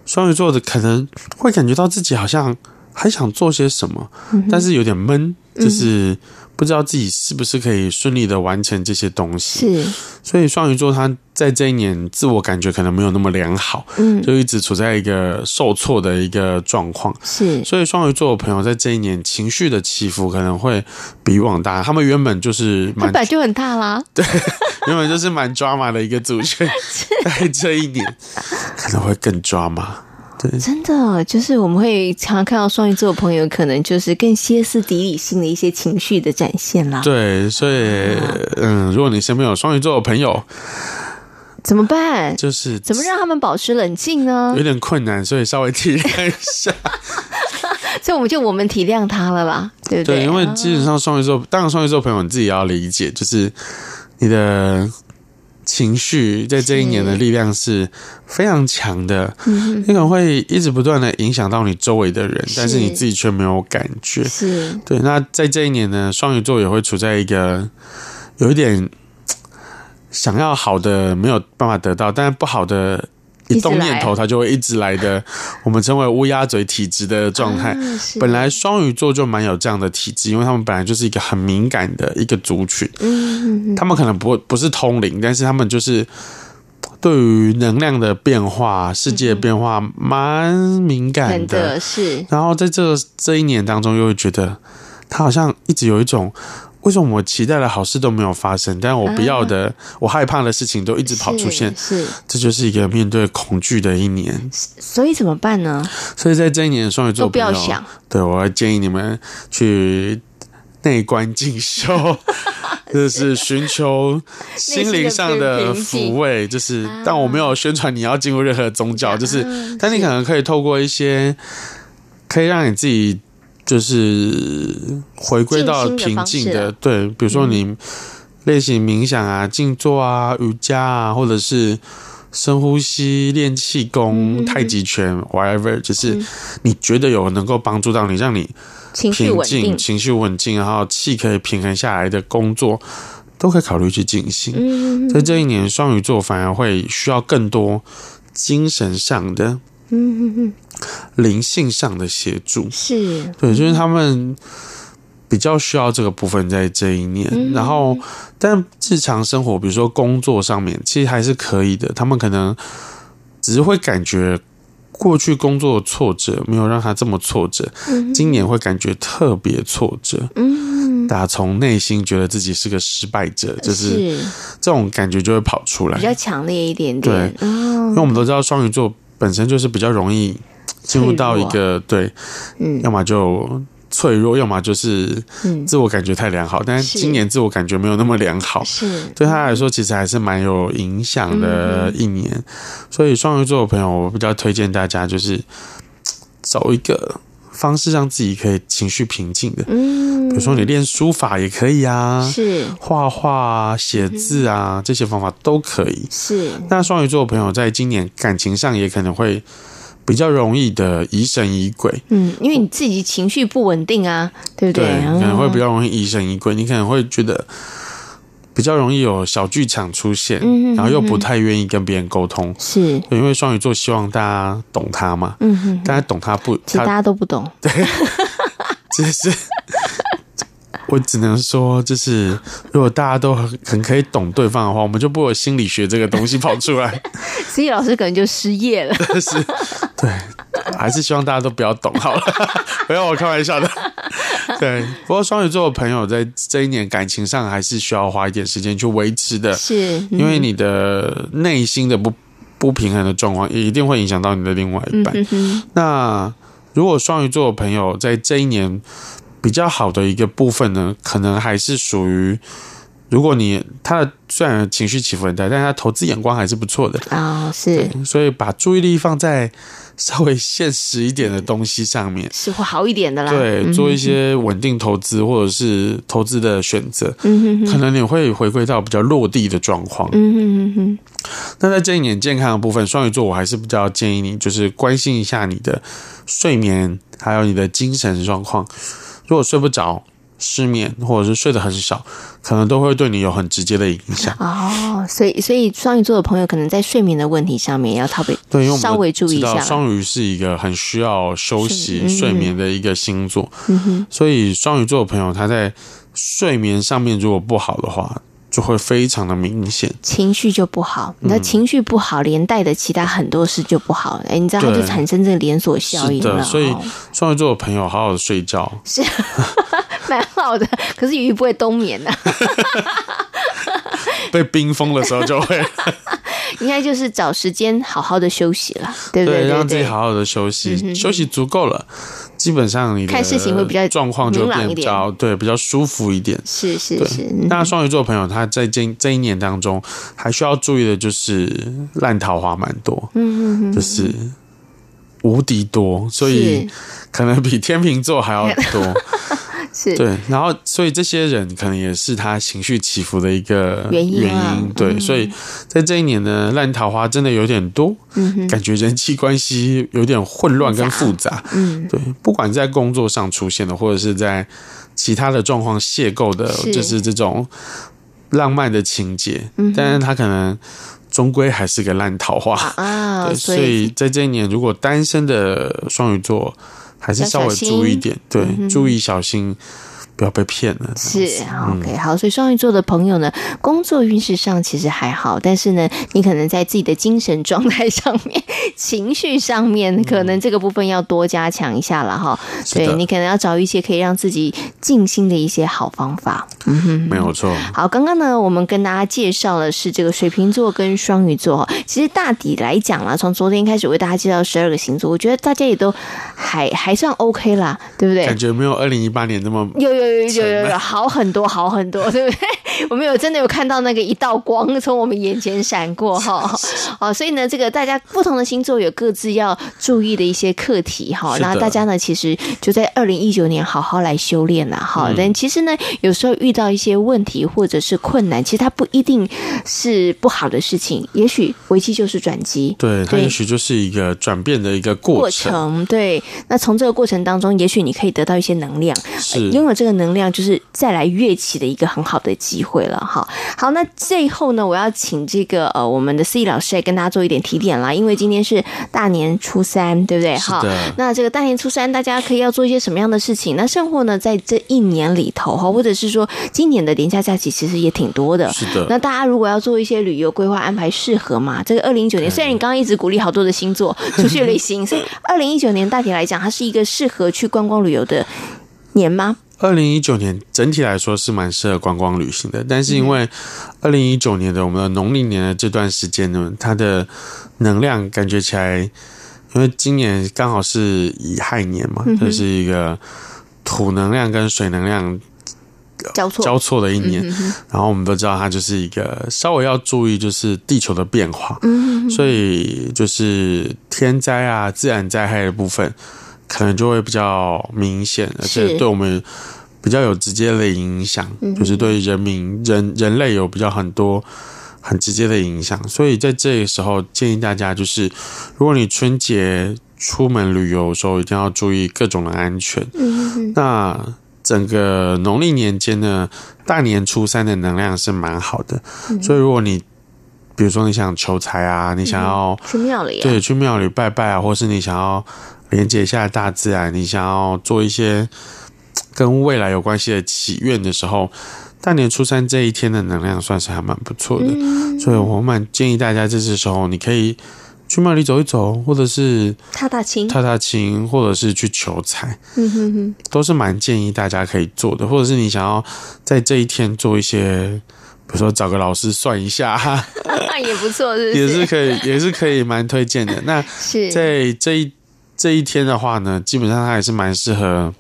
双鱼座的可能会感觉到自己好像还想做些什么，嗯、但是有点闷，就是。不知道自己是不是可以顺利的完成这些东西，是，所以双鱼座他在这一年自我感觉可能没有那么良好，嗯，就一直处在一个受挫的一个状况，是，所以双鱼座的朋友在这一年情绪的起伏可能会比以往大，他们原本就是蛮，本来就很大啦，(laughs) 对，原本就是蛮 drama 的一个组群，(laughs) 在这一年可能会更 drama。真的，就是我们会常常看到双鱼座的朋友，可能就是更歇斯底里性的一些情绪的展现啦。对，所以，嗯，如果你身边有双鱼座的朋友，怎么办？就是怎么让他们保持冷静呢？有点困难，所以稍微体谅一下。(laughs) 所以我们就我们体谅他了吧，对不对？对，因为基本上双鱼座，当然双鱼座朋友你自己也要理解，就是你的。情绪在这一年的力量是非常强的，你可能会一直不断的影响到你周围的人，但是你自己却没有感觉。是对。那在这一年呢，双鱼座也会处在一个有一点想要好的没有办法得到，但是不好的。一动念头，它就会一直来的，(laughs) 我们称为乌鸦嘴体质的状态。本来双鱼座就蛮有这样的体质，因为他们本来就是一个很敏感的一个族群。嗯，他们可能不不是通灵，但是他们就是对于能量的变化、世界的变化蛮敏感的。是。然后在这这一年当中，又会觉得他好像一直有一种。为什么我期待的好事都没有发生？但我不要的、啊、我害怕的事情都一直跑出现，是，是这就是一个面对恐惧的一年。所以怎么办呢？所以在这一年，双鱼座不要想。对，我要建议你们去内观进修，(laughs) 就是寻求心灵上的抚慰。就是，但我没有宣传你要进入任何宗教，就是，但你可能可以透过一些可以让你自己。就是回归到平静的，的对，比如说你练习冥想啊、静坐啊、瑜伽啊，或者是深呼吸、练气功、太极拳，whatever，就是你觉得有能够帮助到你，让你平静、情绪稳定，然后气可以平衡下来的工作，都可以考虑去进行。在这一年，双鱼座反而会需要更多精神上的。嗯哼哼，灵性上的协助是对，就是他们比较需要这个部分在这一年。嗯、然后，但日常生活，比如说工作上面，其实还是可以的。他们可能只是会感觉过去工作的挫折没有让他这么挫折，嗯、今年会感觉特别挫折。嗯，打从内心觉得自己是个失败者，就是这种感觉就会跑出来，比较强烈一点点。对，哦、因为我们都知道双鱼座本身就是比较容易。进入到一个对，嗯，要么就脆弱，要么就是自我感觉太良好。嗯、但是今年自我感觉没有那么良好，是对他来说其实还是蛮有影响的一年。嗯、所以双鱼座的朋友，我比较推荐大家就是找一个方式让自己可以情绪平静的，嗯，比如说你练书法也可以啊，是画画啊、写字啊、嗯、这些方法都可以。是那双鱼座的朋友在今年感情上也可能会。比较容易的疑神疑鬼，嗯，因为你自己情绪不稳定啊，对不对？对，可能会比较容易疑神疑鬼，你可能会觉得比较容易有小剧场出现，然后又不太愿意跟别人沟通，是，因为双鱼座希望大家懂他嘛，嗯哼，大家懂他不，其实大家都不懂，(laughs) 对，(laughs) 只是。我只能说，就是如果大家都很很可以懂对方的话，我们就不会有心理学这个东西跑出来。(laughs) 所以老师可能就失业了。是，对，还是希望大家都不要懂好了。不要我开玩笑的。(laughs) 对，不过双鱼座的朋友在这一年感情上还是需要花一点时间去维持的，是因为你的内心的不不平衡的状况，也一定会影响到你的另外一半。嗯、哼哼，那如果双鱼座的朋友在这一年。比较好的一个部分呢，可能还是属于，如果你他的虽然情绪起伏很大，但是他投资眼光还是不错的啊、哦，是，所以把注意力放在稍微现实一点的东西上面，是会好一点的啦。对，做一些稳定投资或者是投资的选择，嗯哼哼，可能你会回归到比较落地的状况，嗯哼哼哼。那在这一年健康的部分，双鱼座我还是比较建议你，就是关心一下你的睡眠，还有你的精神状况。如果睡不着、失眠，或者是睡得很少，可能都会对你有很直接的影响。哦，所以所以双鱼座的朋友可能在睡眠的问题上面要特别 (laughs) 对，稍微注意一下。双鱼是一个很需要休息、睡眠的一个星座，嗯，所以双鱼座的朋友他在睡眠上面如果不好的话。就会非常的明显，情绪就不好。你的情绪不好，连带的其他很多事就不好。哎，你知道，它就产生这个连锁效应了。所以双鱼座的朋友，好好的睡觉是 (laughs) 蛮好的。(laughs) 可是鱼不会冬眠的，(laughs) 被冰封的时候就会。(laughs) 应该就是找时间好好的休息了，对不对？对，让自己好好的休息，嗯、休息足够了。基本上你的看事情会比较状况就变比较对，比较舒服一点。是是是。那双鱼座朋友他在这这一年当中还需要注意的就是烂桃花蛮多，嗯嗯就是无敌多，所以可能比天秤座还要多。(laughs) 是。对，然后所以这些人可能也是他情绪起伏的一个原因。原因对，所以在这一年呢，烂桃花真的有点多，嗯，感觉人际关系有点混乱跟复杂。嗯，对，不管在工作上出现的，或者是在其他的状况邂逅的，就是这种浪漫的情节，嗯，但是他可能终归还是个烂桃花啊。(laughs) 对，所以在这一年，如果单身的双鱼座。还是稍微注意一点，对，注意小心。不要被骗了。是，OK，好。所以双鱼座的朋友呢，工作运势上其实还好，但是呢，你可能在自己的精神状态上面、情绪上面，可能这个部分要多加强一下了哈。嗯、对，你可能要找一些可以让自己静心的一些好方法。嗯哼，没有错。好，刚刚呢，我们跟大家介绍的是这个水瓶座跟双鱼座。其实大抵来讲啦，从昨天开始为大家介绍十二个星座，我觉得大家也都还还算 OK 啦，对不对？感觉没有二零一八年那么有有。有有有好很多好很多，(laughs) 对不对？我们有真的有看到那个一道光从我们眼前闪过哈，哦，所以呢，这个大家不同的星座有各自要注意的一些课题哈。那大家呢，其实就在二零一九年好好来修炼了哈。但其实呢，有时候遇到一些问题或者是困难，其实它不一定是不好的事情，也许危机就是转机，对，它也许就是一个转变的一个过程。对，那从这个过程当中，也许你可以得到一些能量，是。拥有这个能量。就是再来跃起的一个很好的机机会了。哈，好，那最后呢，我要请这个呃我们的思怡老师来跟大家做一点提点啦，因为今天是大年初三，对不对？哈，那这个大年初三，大家可以要做一些什么样的事情？那甚或呢，在这一年里头哈，或者是说今年的年假假期其实也挺多的。是的。那大家如果要做一些旅游规划安排，适合吗？这个二零一九年，虽然你刚刚一直鼓励好多的星座出去旅行，所以 (laughs) 二零一九年大体来讲，它是一个适合去观光旅游的年吗？二零一九年整体来说是蛮适合观光旅行的，但是因为二零一九年的我们的农历年的这段时间呢，它的能量感觉起来，因为今年刚好是乙亥年嘛，这、就是一个土能量跟水能量交错。交错的一年，然后我们都知道它就是一个稍微要注意就是地球的变化，所以就是天灾啊、自然灾害的部分。可能就会比较明显，而且对我们比较有直接的影响，就是对人民人人类有比较很多很直接的影响。所以在这个时候，建议大家就是，如果你春节出门旅游的时候，一定要注意各种的安全。那整个农历年间呢，大年初三的能量是蛮好的，所以如果你比如说你想求财啊，你想要去庙里，对，去庙里拜拜啊，或是你想要。连接一下大自然，你想要做一些跟未来有关系的祈愿的时候，大年初三这一天的能量算是还蛮不错的，嗯、所以我蛮建议大家这次时候你可以去庙里走一走，或者是踏踏青、踏踏青，或者是去求财，嗯哼哼，都是蛮建议大家可以做的，或者是你想要在这一天做一些，比如说找个老师算一下，(laughs) 那也不错，是？也是可以，也是可以蛮推荐的。那 (laughs) 是在这一。这一天的话呢，基本上它还是蛮适合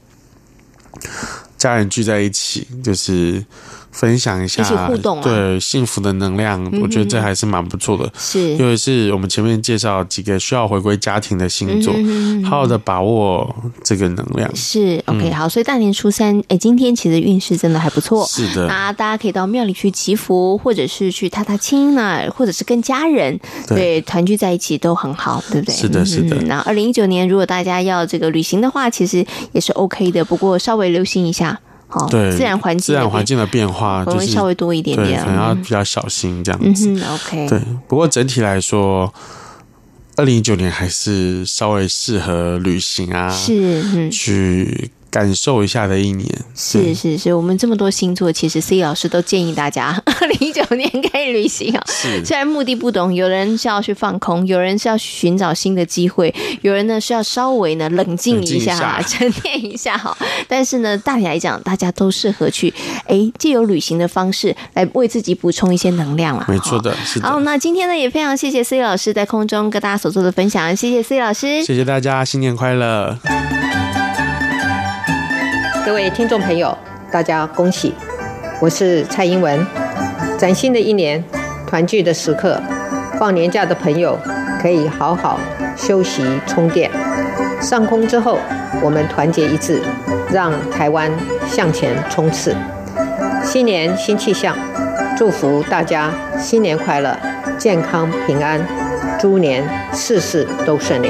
家人聚在一起，就是。分享一下，一起互动啊，对幸福的能量，嗯，我觉得这还是蛮不错的。是，因为是我们前面介绍几个需要回归家庭的星座，嗯，好好的把握这个能量。是，OK，嗯，好。所以大年初三，哎，今天其实运势真的还不错。是的，那大家可以到庙里去祈福，或者是去踏踏青啊，或者是跟家人对团聚在一起都很好，对不对？是的，是的。那二零一九年，如果大家要这个旅行的话，其实也是 OK 的，不过稍微留心一下。哦，对，自然环境，自然环境的变化就是稍微多一点点，可能要比较小心这样子。嗯，OK。对，不过整体来说，二零一九年还是稍微适合旅行啊，是，嗯，去。感受一下的一年，是是是，我们这么多星座，其实 C 老师都建议大家 (laughs) 二零一九年可以旅行啊。是，虽然目的不同，有人是要去放空，有人是要寻找新的机会，有人呢是要稍微呢冷静一下，(laughs) 沉淀一下哈。但是呢，大体来讲，大家都适合去哎，借由旅行的方式来为自己补充一些能量啊。没错的，是的。好，那今天呢也非常谢谢 C 老师在空中跟大家所做的分享，谢谢 C 老师，谢谢大家，新年快乐。各位听众朋友，大家恭喜！我是蔡英文。崭新的一年，团聚的时刻，放年假的朋友可以好好休息充电。上空之后，我们团结一致，让台湾向前冲刺。新年新气象，祝福大家新年快乐，健康平安，猪年事事都顺利。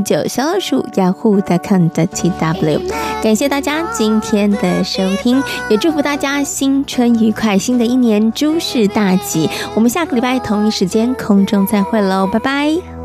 九小老鼠，yahoo.com.tw，感谢大家今天的收听，也祝福大家新春愉快，新的一年诸事大吉。我们下个礼拜同一时间空中再会喽，拜拜。